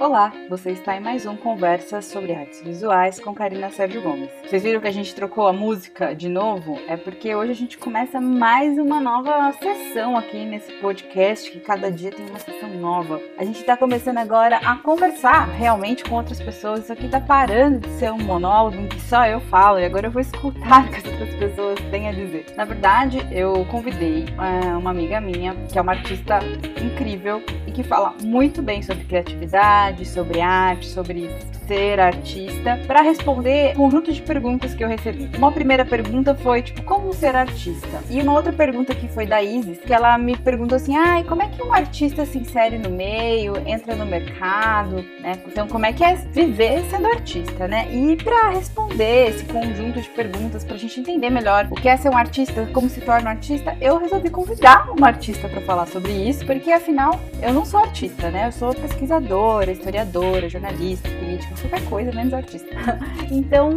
Olá, você está em mais um Conversa sobre Artes Visuais com Karina Sérgio Gomes. Vocês viram que a gente trocou a música de novo? É porque hoje a gente começa mais uma nova sessão aqui nesse podcast, que cada dia tem uma sessão nova. A gente está começando agora a conversar realmente com outras pessoas. Isso aqui está parando de ser um monólogo em que só eu falo e agora eu vou escutar o que as outras pessoas têm a dizer. Na verdade, eu convidei é, uma amiga minha, que é uma artista incrível e que fala muito bem sobre criatividade sobre arte, sobre ser artista, para responder um conjunto de perguntas que eu recebi. Uma primeira pergunta foi, tipo, como ser artista? E uma outra pergunta que foi da Isis, que ela me perguntou assim, ai, como é que um artista se insere no meio, entra no mercado, né? Então, como é que é viver sendo artista, né? E para responder esse conjunto de perguntas, pra gente entender melhor o que é ser um artista, como se torna um artista, eu resolvi convidar uma artista para falar sobre isso, porque afinal, eu não sou artista, né? Eu sou pesquisadora, historiadora, jornalista, política, qualquer coisa, menos artista. então,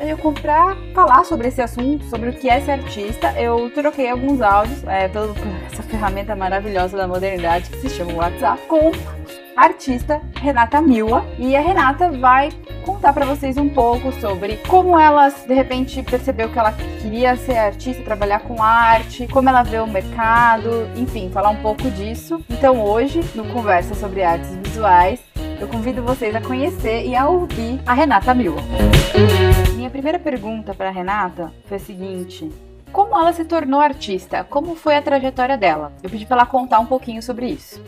eu para falar sobre esse assunto, sobre o que é ser artista, eu troquei alguns áudios é, pela essa ferramenta maravilhosa da modernidade que se chama WhatsApp com a artista Renata Mila. E a Renata vai contar para vocês um pouco sobre como ela de repente percebeu que ela queria ser artista, trabalhar com arte, como ela vê o mercado, enfim, falar um pouco disso. Então hoje, no Conversa sobre Artes Visuais, eu convido vocês a conhecer e a ouvir a Renata Mil. Minha primeira pergunta para Renata foi a seguinte: como ela se tornou artista? Como foi a trajetória dela? Eu pedi para ela contar um pouquinho sobre isso.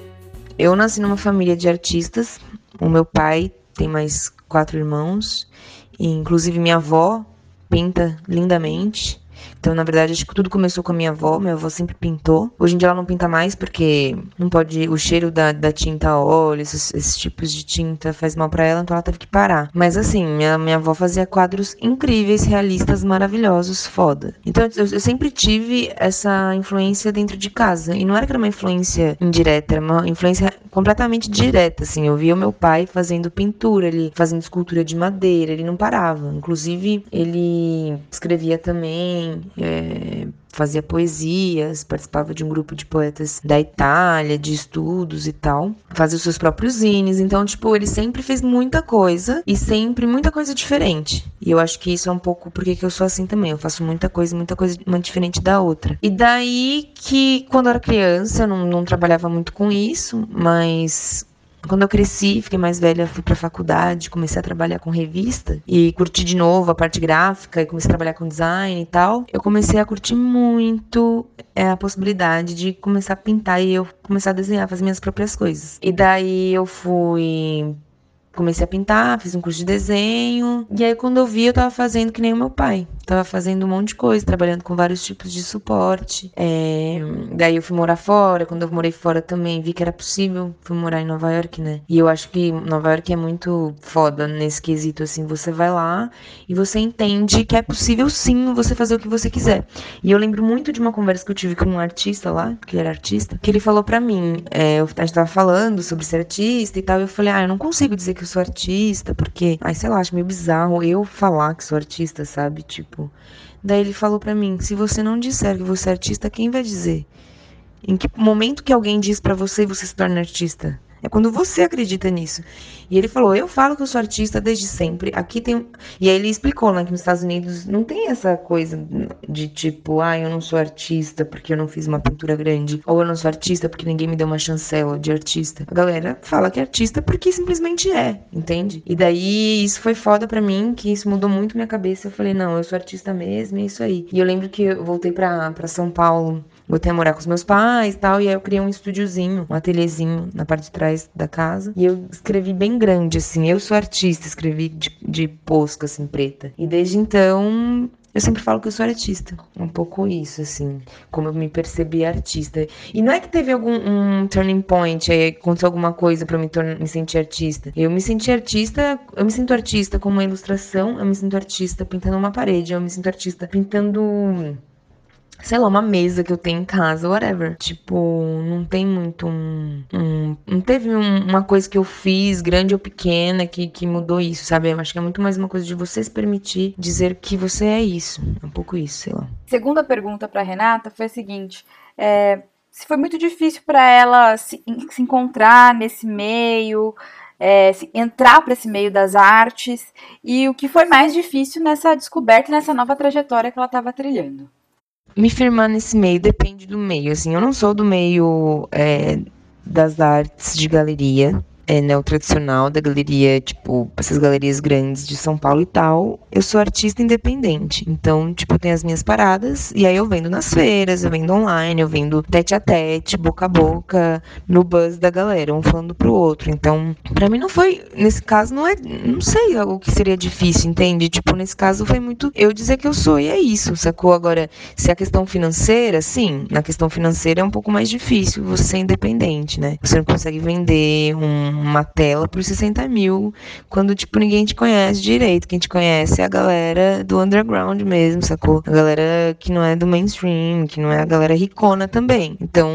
Eu nasci numa família de artistas. O meu pai tem mais quatro irmãos, e inclusive minha avó pinta lindamente. Então, na verdade, acho que tudo começou com a minha avó. Minha avó sempre pintou. Hoje em dia ela não pinta mais porque não pode. O cheiro da, da tinta óleo, esses, esses tipos de tinta faz mal para ela, então ela teve que parar. Mas assim, minha, minha avó fazia quadros incríveis, realistas, maravilhosos, foda. Então eu, eu sempre tive essa influência dentro de casa. E não era que era uma influência indireta, era uma influência completamente direta, assim. Eu via o meu pai fazendo pintura, ele fazendo escultura de madeira, ele não parava. Inclusive, ele escrevia também, é, fazia poesias, participava de um grupo de poetas da Itália, de estudos e tal, fazia os seus próprios zines. Então, tipo, ele sempre fez muita coisa e sempre muita coisa diferente. E eu acho que isso é um pouco porque que eu sou assim também. Eu faço muita coisa, muita coisa uma diferente da outra. E daí que, quando eu era criança, eu não, não trabalhava muito com isso, mas quando eu cresci, fiquei mais velha, fui pra faculdade, comecei a trabalhar com revista e curti de novo a parte gráfica e comecei a trabalhar com design e tal. Eu comecei a curtir muito é, a possibilidade de começar a pintar e eu começar a desenhar, fazer minhas próprias coisas. E daí eu fui comecei a pintar, fiz um curso de desenho. E aí, quando eu vi, eu tava fazendo que nem o meu pai. Tava fazendo um monte de coisa, trabalhando com vários tipos de suporte. É... Daí eu fui morar fora. Quando eu morei fora também, vi que era possível. Fui morar em Nova York, né? E eu acho que Nova York é muito foda nesse quesito, assim. Você vai lá e você entende que é possível sim você fazer o que você quiser. E eu lembro muito de uma conversa que eu tive com um artista lá, que era artista, que ele falou para mim, é, a gente tava falando sobre ser artista e tal. E eu falei, ah, eu não consigo dizer que eu sou artista, porque, ai, sei lá, acho meio bizarro eu falar que sou artista, sabe? Tipo. Daí ele falou para mim: se você não disser que você é artista, quem vai dizer? Em que momento que alguém diz para você você se torna artista? É quando você acredita nisso. E ele falou: Eu falo que eu sou artista desde sempre. Aqui tem. E aí ele explicou lá que nos Estados Unidos não tem essa coisa de tipo, ah, eu não sou artista porque eu não fiz uma pintura grande. Ou eu não sou artista porque ninguém me deu uma chancela de artista. A galera fala que é artista porque simplesmente é, entende? E daí isso foi foda pra mim, que isso mudou muito minha cabeça. Eu falei: Não, eu sou artista mesmo, é isso aí. E eu lembro que eu voltei pra, pra São Paulo Voltei a morar com os meus pais e tal, e aí eu criei um estúdiozinho, um ateliêzinho na parte de trás da casa. E eu escrevi bem grande, assim. Eu sou artista, escrevi de, de posca, assim, preta. E desde então eu sempre falo que eu sou artista. Um pouco isso, assim, como eu me percebi artista. E não é que teve algum um turning point, aí aconteceu alguma coisa para me, me sentir artista. Eu me senti artista, eu me sinto artista com uma ilustração, eu me sinto artista pintando uma parede, eu me sinto artista pintando sei lá, uma mesa que eu tenho em casa, whatever. Tipo, não tem muito um. um não teve um, uma coisa que eu fiz, grande ou pequena, que, que mudou isso, sabe? Eu acho que é muito mais uma coisa de você se permitir dizer que você é isso. É um pouco isso, sei lá. Segunda pergunta para Renata foi a seguinte: é, se foi muito difícil para ela se, se encontrar nesse meio. é, entrar para esse meio das artes e o que foi mais difícil nessa descoberta, nessa nova trajetória que ela estava trilhando. Me firmar nesse meio depende do meio. Assim, eu não sou do meio é, das artes de galeria é, né, o tradicional da galeria, tipo, essas galerias grandes de São Paulo e tal, eu sou artista independente. Então, tipo, eu tenho as minhas paradas e aí eu vendo nas feiras, eu vendo online, eu vendo tete a tete, boca a boca, no buzz da galera, um falando pro outro. Então, para mim não foi, nesse caso não é, não sei o que seria difícil, entende? Tipo, nesse caso foi muito eu dizer que eu sou e é isso, sacou? Agora, se a questão financeira, sim, na questão financeira é um pouco mais difícil você ser independente, né? Você não consegue vender um uma tela por 60 mil, quando, tipo, ninguém te conhece direito. Quem te conhece é a galera do underground mesmo, sacou? A galera que não é do mainstream, que não é a galera ricona também. Então,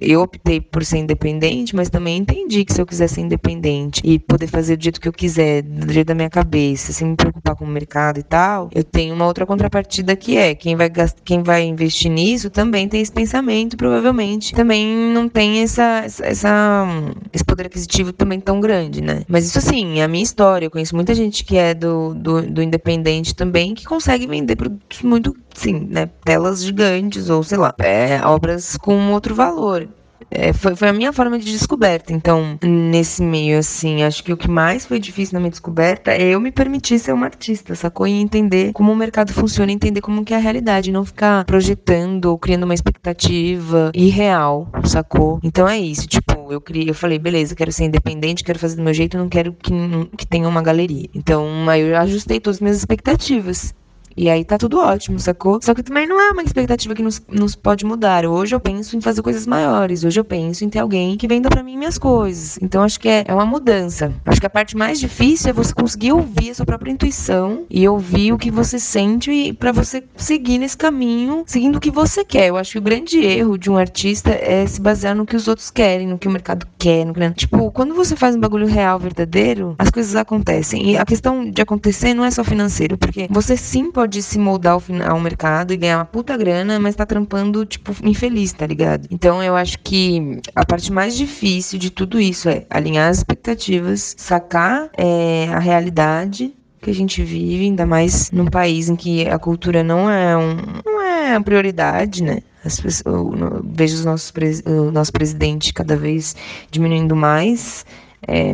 eu optei por ser independente, mas também entendi que se eu quiser ser independente e poder fazer do jeito que eu quiser, do jeito da minha cabeça, sem me preocupar com o mercado e tal, eu tenho uma outra contrapartida que é quem vai, quem vai investir nisso também tem esse pensamento, provavelmente. Também não tem essa, essa, esse poder aquisitivo também tão grande, né? Mas isso assim, é a minha história. Eu conheço muita gente que é do, do, do independente também que consegue vender produtos muito, sim, né? Telas gigantes ou sei lá, é, obras com outro valor é, foi, foi a minha forma de descoberta. Então, nesse meio, assim, acho que o que mais foi difícil na minha descoberta é eu me permitir ser uma artista, sacou? E entender como o mercado funciona, entender como que é a realidade, não ficar projetando ou criando uma expectativa irreal, sacou? Então é isso, tipo, eu eu falei, beleza, quero ser independente, quero fazer do meu jeito, não quero que, que tenha uma galeria. Então, aí eu ajustei todas as minhas expectativas. E aí tá tudo ótimo, sacou? Só que também não é uma expectativa que nos, nos pode mudar. Hoje eu penso em fazer coisas maiores. Hoje eu penso em ter alguém que venda para mim minhas coisas. Então acho que é, é uma mudança. Acho que a parte mais difícil é você conseguir ouvir a sua própria intuição e ouvir o que você sente para você seguir nesse caminho, seguindo o que você quer. Eu acho que o grande erro de um artista é se basear no que os outros querem, no que o mercado quer. No que... Tipo, quando você faz um bagulho real, verdadeiro, as coisas acontecem. E a questão de acontecer não é só financeiro, porque você sim pode pode se moldar ao, mercado e ganhar uma puta grana, mas tá trampando, tipo, infeliz, tá ligado? Então eu acho que a parte mais difícil de tudo isso é alinhar as expectativas, sacar é, a realidade que a gente vive, ainda mais num país em que a cultura não é, um, não é prioridade, né? As pessoas, vejo os nossos, o nosso presidente cada vez diminuindo mais. É,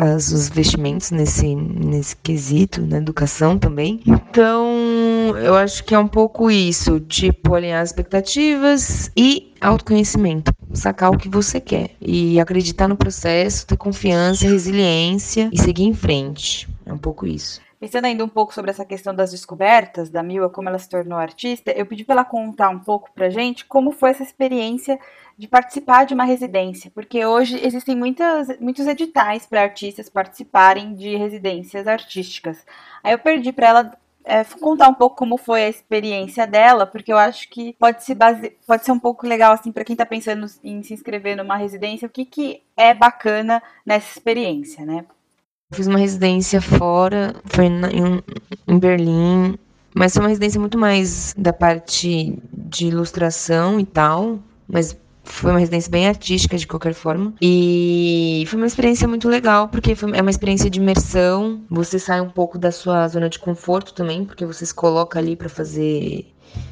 as, os investimentos nesse, nesse quesito, na educação também. Então, eu acho que é um pouco isso, tipo, alinhar as expectativas e autoconhecimento, sacar o que você quer e acreditar no processo, ter confiança, resiliência e seguir em frente. É um pouco isso. Pensando ainda um pouco sobre essa questão das descobertas da Mila, como ela se tornou artista, eu pedi para ela contar um pouco pra gente como foi essa experiência de participar de uma residência, porque hoje existem muitas, muitos editais para artistas participarem de residências artísticas. Aí eu perdi para ela é, contar um pouco como foi a experiência dela, porque eu acho que pode, se base... pode ser um pouco legal assim para quem está pensando em se inscrever numa residência, o que, que é bacana nessa experiência, né? Fiz uma residência fora, foi em, em Berlim, mas foi uma residência muito mais da parte de ilustração e tal, mas foi uma residência bem artística de qualquer forma. E foi uma experiência muito legal, porque foi, é uma experiência de imersão. Você sai um pouco da sua zona de conforto também, porque você se coloca ali para fazer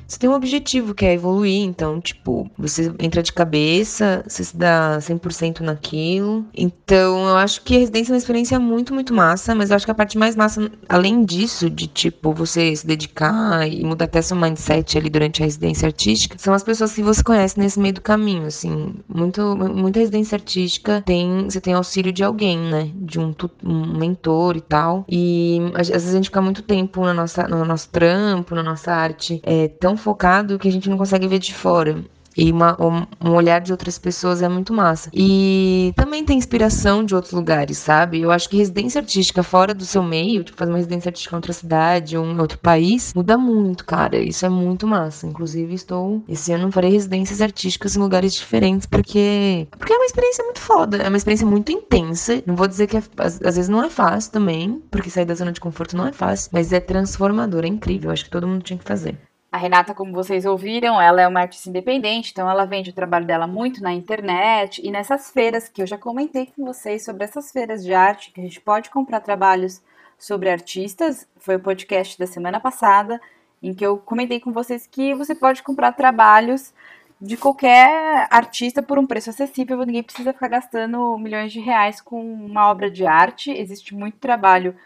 você tem um objetivo que é evoluir, então, tipo, você entra de cabeça, você se dá 100% naquilo. Então, eu acho que a residência é uma experiência muito, muito massa, mas eu acho que a parte mais massa, além disso, de, tipo, você se dedicar e mudar até seu mindset ali durante a residência artística, são as pessoas que você conhece nesse meio do caminho, assim. Muito, muita residência artística tem, você tem auxílio de alguém, né? De um, um mentor e tal. E às vezes a gente fica muito tempo na nossa, no nosso trampo, na nossa arte, tão focado que a gente não consegue ver de fora. E uma, um olhar de outras pessoas é muito massa. E também tem inspiração de outros lugares, sabe? Eu acho que residência artística fora do seu meio, tipo, fazer uma residência artística em outra cidade ou em outro país, muda muito, cara. Isso é muito massa. Inclusive, estou. Esse ano farei residências artísticas em lugares diferentes, porque. Porque é uma experiência muito foda. É uma experiência muito intensa. Não vou dizer que é... às, às vezes não é fácil também, porque sair da zona de conforto não é fácil, mas é transformador, é incrível. Eu acho que todo mundo tinha que fazer. A Renata, como vocês ouviram, ela é uma artista independente, então ela vende o trabalho dela muito na internet e nessas feiras que eu já comentei com vocês sobre essas feiras de arte que a gente pode comprar trabalhos sobre artistas. Foi o podcast da semana passada em que eu comentei com vocês que você pode comprar trabalhos de qualquer artista por um preço acessível, ninguém precisa ficar gastando milhões de reais com uma obra de arte. Existe muito trabalho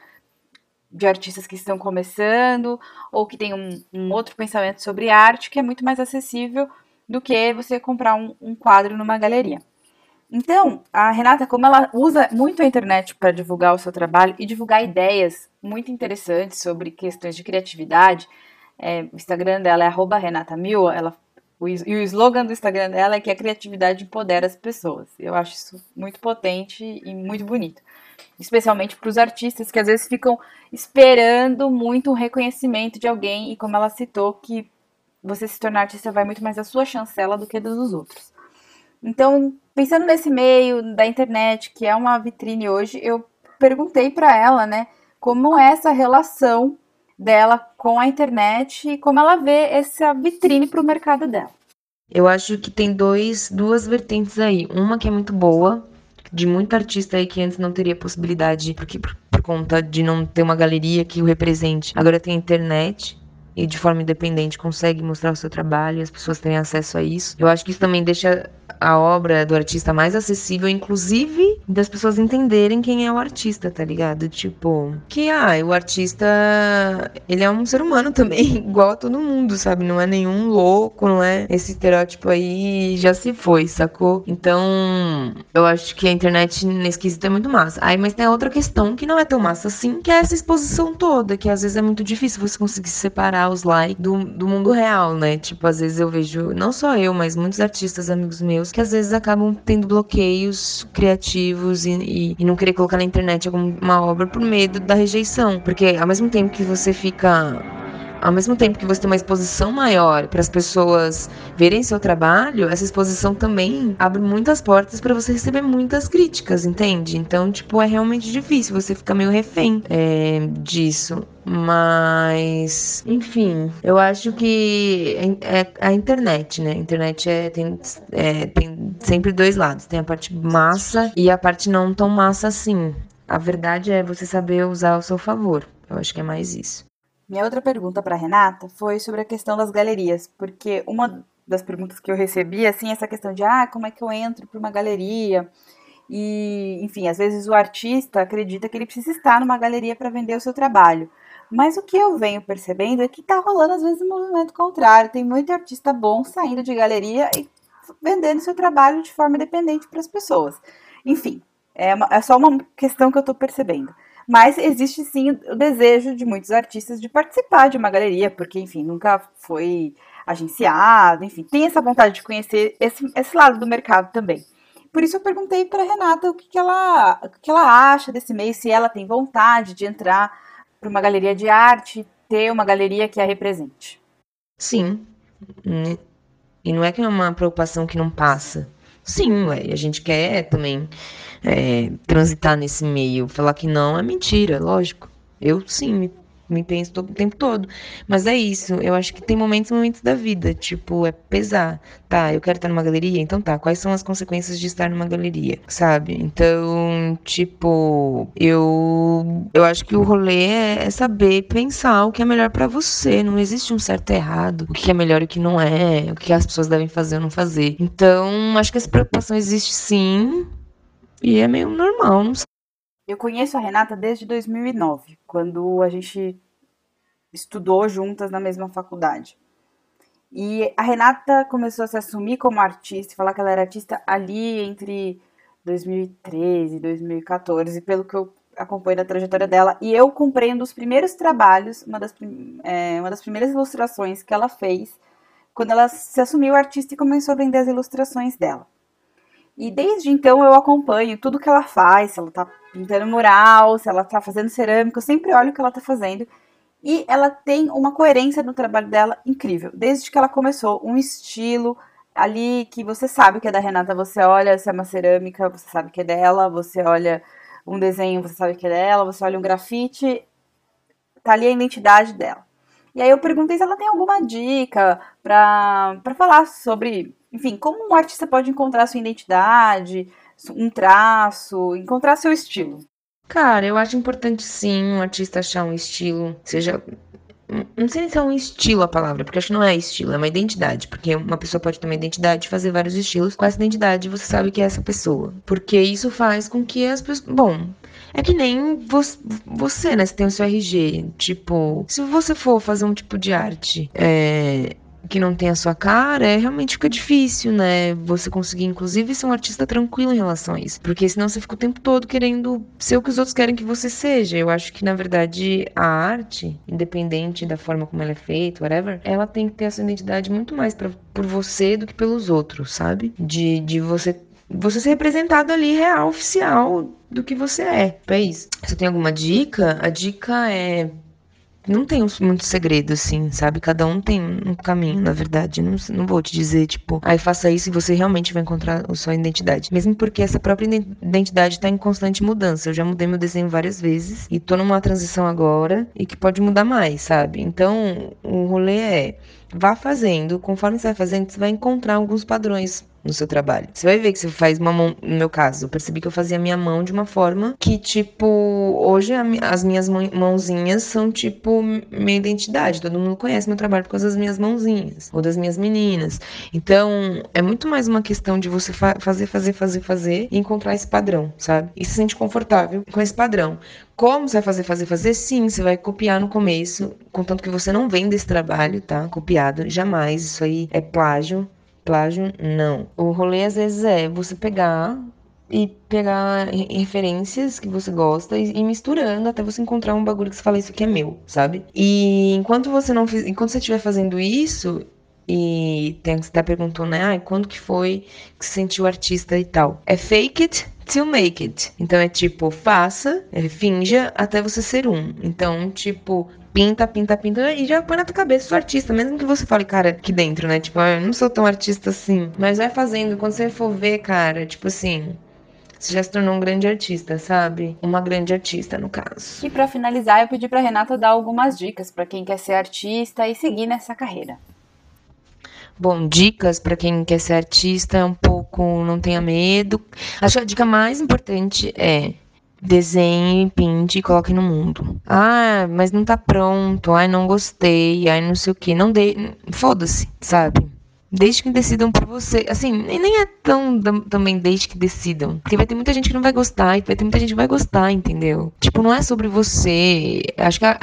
de artistas que estão começando ou que tem um, um, outro pensamento sobre arte que é muito mais acessível do que você comprar um, um quadro numa galeria. Então, a Renata, como ela usa muito a internet para divulgar o seu trabalho e divulgar ideias muito interessantes sobre questões de criatividade, é, o Instagram dela é Renata Mil, ela o, e o slogan do Instagram dela é que a criatividade empodera as pessoas. Eu acho isso muito potente e muito bonito especialmente para os artistas que às vezes ficam esperando muito um reconhecimento de alguém e como ela citou que você se tornar artista vai muito mais da sua chancela do que dos outros. Então, pensando nesse meio da internet, que é uma vitrine hoje, eu perguntei para ela, né, como é essa relação dela com a internet e como ela vê essa vitrine para o mercado dela. Eu acho que tem dois, duas vertentes aí. Uma que é muito boa, de muito artista aí que antes não teria possibilidade, porque por, conta de não ter uma galeria que o represente. Agora tem internet, e de forma independente consegue mostrar o seu trabalho e as pessoas têm acesso a isso. Eu acho que isso também deixa a obra do artista mais acessível, inclusive das pessoas entenderem quem é o artista, tá ligado? Tipo, que ah, o artista, ele é um ser humano também, igual a todo mundo, sabe? Não é nenhum louco, não é esse estereótipo aí já se foi, sacou? Então, eu acho que a internet nesse quesito é muito massa. Aí, mas tem outra questão que não é tão massa assim, que é essa exposição toda, que às vezes é muito difícil você conseguir separar os likes do, do mundo real, né? Tipo, às vezes eu vejo, não só eu, mas muitos artistas amigos meus que às vezes acabam tendo bloqueios criativos e, e, e não querer colocar na internet alguma obra por medo da rejeição. Porque ao mesmo tempo que você fica ao mesmo tempo que você tem uma exposição maior para as pessoas verem seu trabalho, essa exposição também abre muitas portas para você receber muitas críticas, entende? Então, tipo, é realmente difícil, você fica meio refém é, disso. Mas, enfim, eu acho que é, é a internet, né? A internet é, tem, é, tem sempre dois lados. Tem a parte massa e a parte não tão massa assim. A verdade é você saber usar ao seu favor. Eu acho que é mais isso. Minha outra pergunta para Renata foi sobre a questão das galerias, porque uma das perguntas que eu recebi, assim, essa questão de, ah, como é que eu entro para uma galeria? E, enfim, às vezes o artista acredita que ele precisa estar numa galeria para vender o seu trabalho. Mas o que eu venho percebendo é que tá rolando às vezes um movimento contrário. Tem muito artista bom saindo de galeria e vendendo seu trabalho de forma independente para as pessoas. Enfim, é, uma, é só uma questão que eu estou percebendo. Mas existe sim o desejo de muitos artistas de participar de uma galeria, porque, enfim, nunca foi agenciado, enfim, tem essa vontade de conhecer esse, esse lado do mercado também. Por isso eu perguntei para Renata o que, que, ela, o que ela acha desse meio, se ela tem vontade de entrar para uma galeria de arte, ter uma galeria que a represente. Sim. E não é que é uma preocupação que não passa. Sim, ué, a gente quer também é, transitar nesse meio. Falar que não é mentira, lógico. Eu sim me, me penso todo, o tempo todo. Mas é isso, eu acho que tem momentos e momentos da vida. Tipo, é pesar. Tá, eu quero estar numa galeria, então tá. Quais são as consequências de estar numa galeria? Sabe? Então, tipo, eu eu acho que o rolê é, é saber pensar o que é melhor para você. Não existe um certo e errado. O que é melhor e o que não é. O que as pessoas devem fazer ou não fazer. Então, acho que essa preocupação existe sim e é meio normal, não sei. Eu conheço a Renata desde 2009, quando a gente estudou juntas na mesma faculdade. E a Renata começou a se assumir como artista, falar que ela era artista ali entre 2013 e 2014, pelo que eu acompanho da trajetória dela. E eu comprei um dos primeiros trabalhos, uma das, é, uma das primeiras ilustrações que ela fez, quando ela se assumiu artista e começou a vender as ilustrações dela. E desde então eu acompanho tudo que ela faz, se ela tá pintando mural, se ela tá fazendo cerâmica, eu sempre olho o que ela tá fazendo. E ela tem uma coerência no trabalho dela incrível. Desde que ela começou, um estilo ali que você sabe que é da Renata, você olha se é uma cerâmica, você sabe que é dela, você olha um desenho, você sabe que é dela, você olha um grafite, tá ali a identidade dela. E aí eu perguntei se ela tem alguma dica para falar sobre, enfim, como um artista pode encontrar sua identidade, um traço, encontrar seu estilo. Cara, eu acho importante sim um artista achar um estilo, seja não sei se é um estilo a palavra, porque acho que não é estilo, é uma identidade. Porque uma pessoa pode ter uma identidade e fazer vários estilos. Com essa identidade, você sabe que é essa pessoa. Porque isso faz com que as pessoas. Bom, é que nem você, né? Você tem o seu RG. Tipo, se você for fazer um tipo de arte é, que não tem a sua cara, é, realmente fica difícil, né? Você conseguir, inclusive, ser um artista tranquilo em relação a isso. Porque senão você fica o tempo todo querendo ser o que os outros querem que você seja. Eu acho que, na verdade, a arte, independente da forma como ela é feita, whatever, ela tem que ter essa identidade muito mais pra, por você do que pelos outros, sabe? De, de você você ser representado ali real, oficial do que você é. É isso. Você tem alguma dica? A dica é não tem muito segredo, assim, sabe? Cada um tem um caminho, na verdade. Não, não vou te dizer, tipo, aí faça isso e você realmente vai encontrar a sua identidade. Mesmo porque essa própria identidade tá em constante mudança. Eu já mudei meu desenho várias vezes e tô numa transição agora e que pode mudar mais, sabe? Então, o rolê é vá fazendo, conforme você vai fazendo, você vai encontrar alguns padrões no seu trabalho. Você vai ver que você faz uma mão, no meu caso, eu percebi que eu fazia minha mão de uma forma que, tipo, hoje as minhas mãozinhas são, tipo, minha identidade. Todo mundo conhece meu trabalho por causa das minhas mãozinhas, ou das minhas meninas. Então, é muito mais uma questão de você fa fazer, fazer, fazer, fazer e encontrar esse padrão, sabe? E se sente confortável com esse padrão. Como você vai fazer, fazer, fazer? Sim, você vai copiar no começo, contanto que você não venda esse trabalho, tá? Copiado, jamais. Isso aí é plágio Plágio, não. O rolê às vezes é você pegar e pegar referências que você gosta e, e, misturando até você encontrar um bagulho que você fala isso aqui é meu, sabe? E enquanto você não enquanto você estiver fazendo isso e tem que estar perguntando, né, quando que foi que você sentiu artista e tal? É fake it till make it. Então é tipo, faça, é, finja até você ser um. Então, tipo, pinta, pinta, pinta e já põe na tua cabeça sou artista, mesmo que você fale, cara, aqui dentro, né? Tipo, ah, eu não sou tão artista assim. Mas vai fazendo, quando você for ver, cara, tipo assim, você já se tornou um grande artista, sabe? Uma grande artista, no caso. E para finalizar, eu pedi para Renata dar algumas dicas para quem quer ser artista e seguir nessa carreira. Bom, dicas para quem quer ser artista é um pouco não tenha medo. Acho que a dica mais importante é desenhe, pinte e coloque no mundo. Ah, mas não tá pronto. Ai, não gostei. Ai, não sei o que. Não dei. Foda-se, sabe? Desde que decidam por você. Assim, nem é tão também desde que decidam. Porque vai ter muita gente que não vai gostar e vai ter muita gente que vai gostar, entendeu? Tipo, não é sobre você. Acho que a,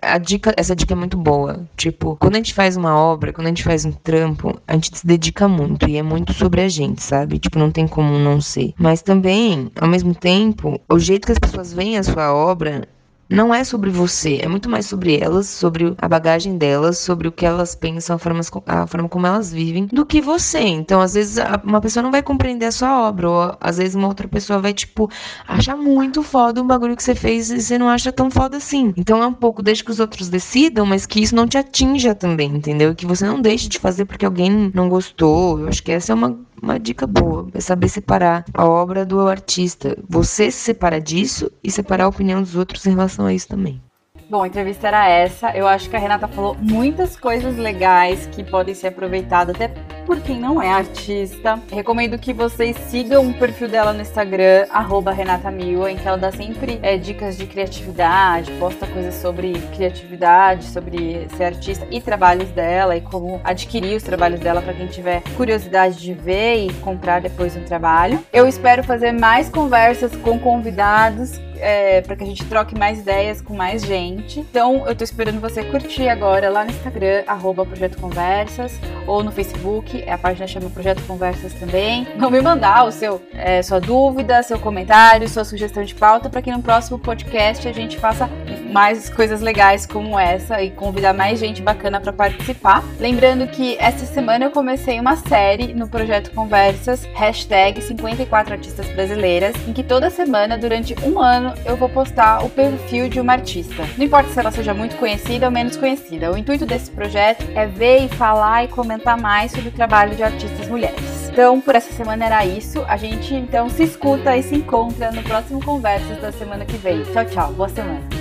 a, a, dica, essa dica é muito boa. Tipo, quando a gente faz uma obra, quando a gente faz um trampo, a gente se dedica muito. E é muito sobre a gente, sabe? Tipo, não tem como não ser. Mas também, ao mesmo tempo, o jeito que as pessoas veem a sua obra não é sobre você, é muito mais sobre elas, sobre a bagagem delas, sobre o que elas pensam, a forma, a forma como elas vivem, do que você. Então, às vezes, uma pessoa não vai compreender a sua obra, ou às vezes uma outra pessoa vai, tipo, achar muito foda um bagulho que você fez e você não acha tão foda assim. Então, é um pouco, deixa que os outros decidam, mas que isso não te atinja também, entendeu? Que você não deixe de fazer porque alguém não gostou. Eu acho que essa é uma uma dica boa é saber separar a obra do artista. Você se separa disso e separar a opinião dos outros em relação a isso também. Bom, a entrevista era essa. Eu acho que a Renata falou muitas coisas legais que podem ser aproveitadas até por quem não é artista. Recomendo que vocês sigam o perfil dela no Instagram, @renata_mil, em que ela dá sempre é, dicas de criatividade, posta coisas sobre criatividade, sobre ser artista e trabalhos dela e como adquirir os trabalhos dela para quem tiver curiosidade de ver e comprar depois um trabalho. Eu espero fazer mais conversas com convidados é, para que a gente troque mais ideias com mais gente. Então, eu tô esperando você curtir agora lá no Instagram, Projeto Conversas, ou no Facebook, é a página chama Projeto Conversas também. Não me mandar o seu, é, sua dúvida, seu comentário, sua sugestão de pauta, para que no próximo podcast a gente faça mais coisas legais como essa e convidar mais gente bacana para participar. Lembrando que essa semana eu comecei uma série no Projeto Conversas, hashtag 54 Artistas Brasileiras, em que toda semana, durante um ano, eu vou postar o perfil de uma artista. Não importa se ela seja muito conhecida ou menos conhecida. O intuito desse projeto é ver e falar e comentar mais sobre o trabalho de artistas mulheres. Então, por essa semana era isso. A gente então se escuta e se encontra no próximo Conversas da semana que vem. Tchau, tchau. Boa semana.